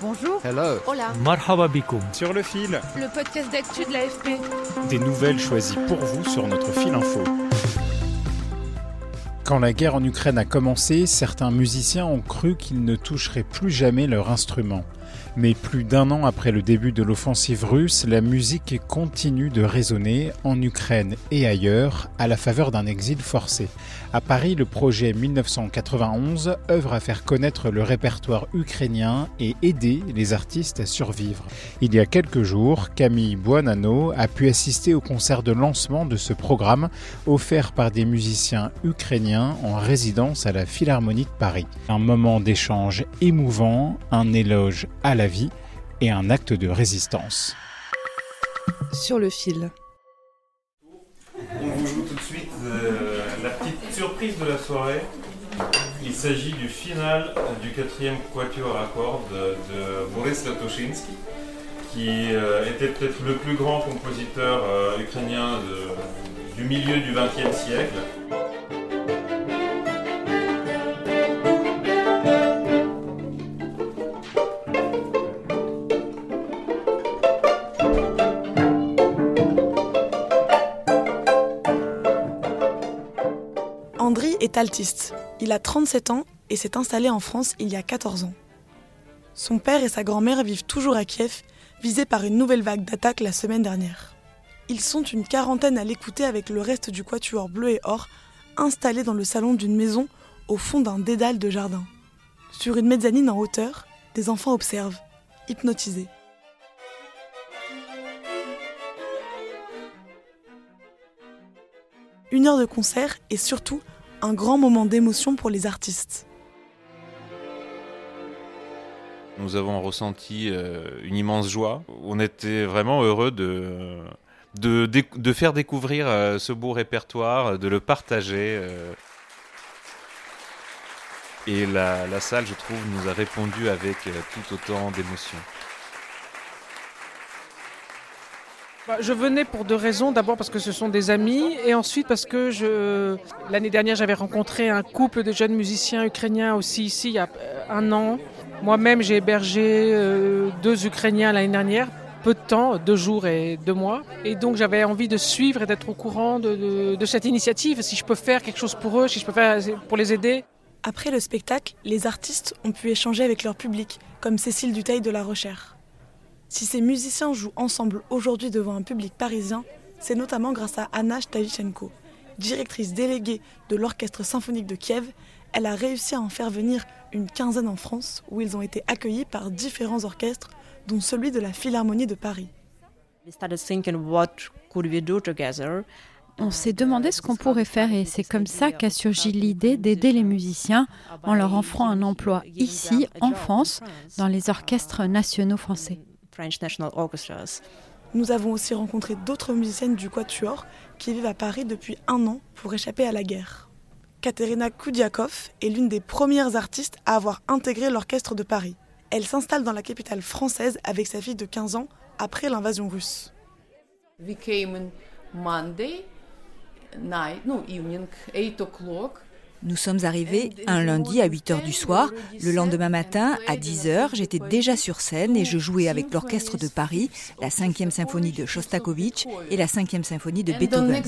Bonjour. Hello. Hola. Marhaba bikoum. Sur le fil, Le podcast d'actu de l'AFP. des nouvelles choisies pour vous sur notre fil info. Quand la guerre en Ukraine a commencé, certains musiciens ont cru qu'ils ne toucheraient plus jamais leur instrument. Mais plus d'un an après le début de l'offensive russe, la musique continue de résonner en Ukraine et ailleurs à la faveur d'un exil forcé. À Paris, le projet 1991 œuvre à faire connaître le répertoire ukrainien et aider les artistes à survivre. Il y a quelques jours, Camille Buonanno a pu assister au concert de lancement de ce programme offert par des musiciens ukrainiens en résidence à la Philharmonie de Paris. Un moment d'échange émouvant, un éloge à la vie et un acte de résistance. Sur le fil. On vous joue tout de suite euh, la petite surprise de la soirée. Il s'agit du final du quatrième quatuor à cordes de, Boris Latoshinsky, qui euh, était peut-être le plus grand compositeur euh, ukrainien de- du milieu du XXe siècle. Est. Il a 37 ans et s'est installé en France il y a 14 ans. Son père et sa grand-mère vivent toujours à Kiev, visés par une nouvelle vague d'attaques la semaine dernière. Ils sont une quarantaine à l'écouter avec le reste du quatuor bleu et or, installé dans le salon d'une maison au fond d'un dédale de jardin. Sur une mezzanine en hauteur, des enfants observent, hypnotisés. Une heure de concert et surtout un grand moment d'émotion pour les artistes. Nous avons ressenti euh, une immense joie. On était vraiment heureux de, faire découvrir euh, ce beau répertoire, de le partager. euh. Et la, salle, je trouve, nous a répondu avec tout autant d'émotion. Je venais pour deux raisons. D'abord parce que ce sont des amis et ensuite parce que l'année dernière j'avais rencontré un couple de jeunes musiciens ukrainiens aussi ici il y a euh, un an. Moi-même j'ai hébergé euh, deux Ukrainiens l'année dernière, peu de temps, deux jours et deux mois. Et donc j'avais envie de suivre et d'être au courant de cette initiative, si je peux faire quelque chose pour eux, si je peux faire pour les aider. Après le spectacle, les artistes ont pu échanger avec leur public, comme Cécile Duteil de La Rochère. Si ces musiciens jouent ensemble aujourd'hui devant un public parisien, c'est notamment grâce à Anna Stavichenko, directrice déléguée de l'Orchestre symphonique de Kiev. Elle a réussi à en faire venir une quinzaine en France, où ils ont été accueillis par différents orchestres, dont celui de la Philharmonie de Paris. We started thinking what could we do together. On s'est demandé ce qu'on pourrait faire et c'est comme ça qu'a surgi l'idée d'aider les musiciens en leur offrant un emploi ici, en France, dans les orchestres nationaux français. French National Orchestras. Nous avons aussi rencontré d'autres musiciennes du Quatuor qui vivent à Paris depuis un an pour échapper à la guerre. Katerina Koudiakov est l'une des premières artistes à avoir intégré l'orchestre de Paris. Elle s'installe dans la capitale française avec sa fille de 15 ans après l'invasion russe. We came in Monday night, no evening, 8 o'clock. Nous sommes arrivés un lundi à 8 heures du soir. Le lendemain matin, à 10 heures, j'étais déjà sur scène et je jouais avec l'orchestre de Paris, la 5e symphonie de Shostakovich et la 5e symphonie de Beethoven.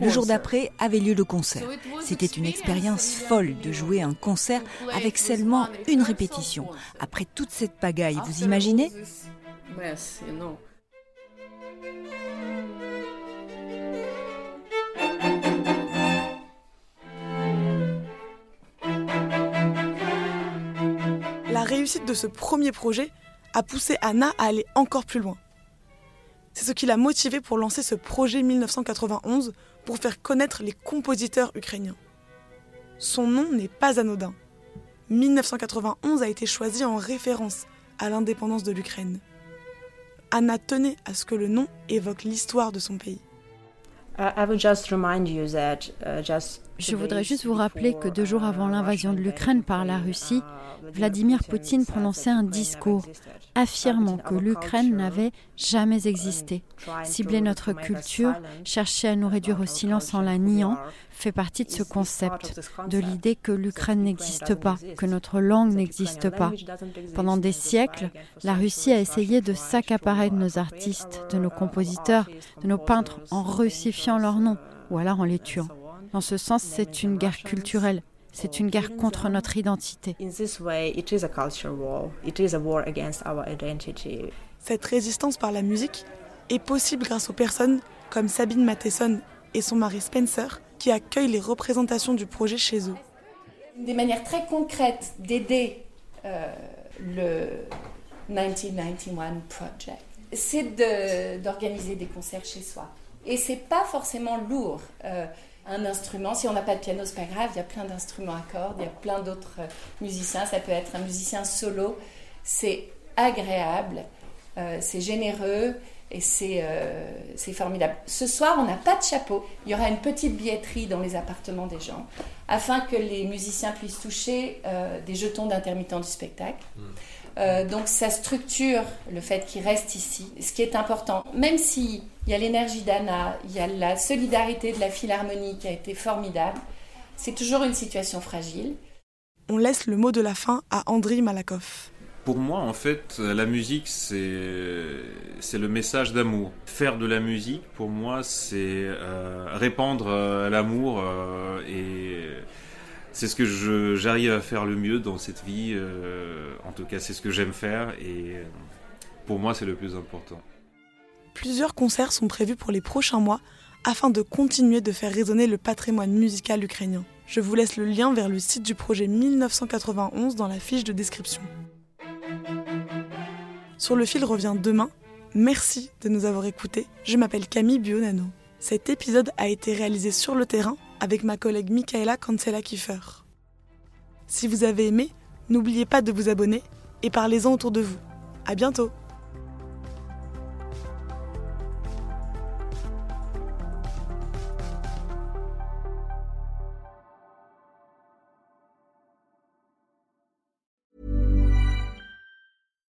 Le jour d'après avait lieu le concert. C'était une expérience folle de jouer un concert avec seulement une répétition. Après toute cette pagaille, vous imaginez? Réussite de ce premier projet a poussé Anna à aller encore plus loin. C'est ce qui l'a motivée pour lancer ce projet 1991 pour faire connaître les compositeurs ukrainiens. Son nom n'est pas anodin. 1991 a été choisi en référence à l'indépendance de l'Ukraine. Anna tenait à ce que le nom évoque l'histoire de son pays. Je voudrais juste vous rappeler que deux jours avant l'invasion de l'Ukraine par la Russie, Vladimir Poutine prononçait un discours affirmant que l'Ukraine n'avait jamais existé. Cibler notre culture, chercher à nous réduire au silence en la niant, fait partie de ce concept, de l'idée que l'Ukraine n'existe pas, que notre langue n'existe pas. Pendant des siècles, la Russie a essayé de s'accaparer de nos artistes, de nos compositeurs, de nos peintres en russifiant leurs noms ou alors en les tuant. Dans ce sens, c'est une guerre culturelle. C'est une guerre contre notre identité. Cette résistance par la musique est possible grâce aux personnes comme Sabine Matheson et son mari Spencer qui accueillent les représentations du projet chez eux. Des manières très concrètes d'aider euh, le 1991 Project, c'est d'organiser des concerts chez soi. Et c'est pas forcément lourd. Euh, un instrument, si on n'a pas de piano, c'est pas grave, il y a plein d'instruments à cordes, il y a plein d'autres euh, musiciens, ça peut être un musicien solo. C'est agréable, c'est généreux, et euh, c'est formidable. Ce soir, on n'a pas de chapeau. Il y aura une petite billetterie dans les appartements des gens, afin que les musiciens puissent toucher euh, des jetons d'intermittents du spectacle. Euh, donc ça structure le fait qu'ils restent ici, ce qui est important. Même s'il y a l'énergie d'Anna, il y a la solidarité de la Philharmonie qui a été formidable, c'est toujours une situation fragile. On laisse le mot de la fin à Andriy Malakoff. Pour moi, en fait, la musique, c'est le message d'amour. Faire de la musique, pour moi, c'est euh, répandre euh, l'amour euh, et c'est ce que j'arrive à faire le mieux dans cette vie. en tout cas, c'est ce que j'aime faire et pour moi, c'est le plus important. Plusieurs concerts sont prévus pour les prochains mois afin de continuer de faire résonner le patrimoine musical ukrainien. Je vous laisse le lien vers le site du projet 1991 dans la fiche de description. Sur le fil revient demain. Merci de nous avoir écoutés. Je m'appelle Camille Bionano. Cet épisode a été réalisé sur le terrain avec ma collègue Michaela Cancela Kiefer. Si vous avez aimé, n'oubliez pas de vous abonner et parlez-en autour de vous. À bientôt!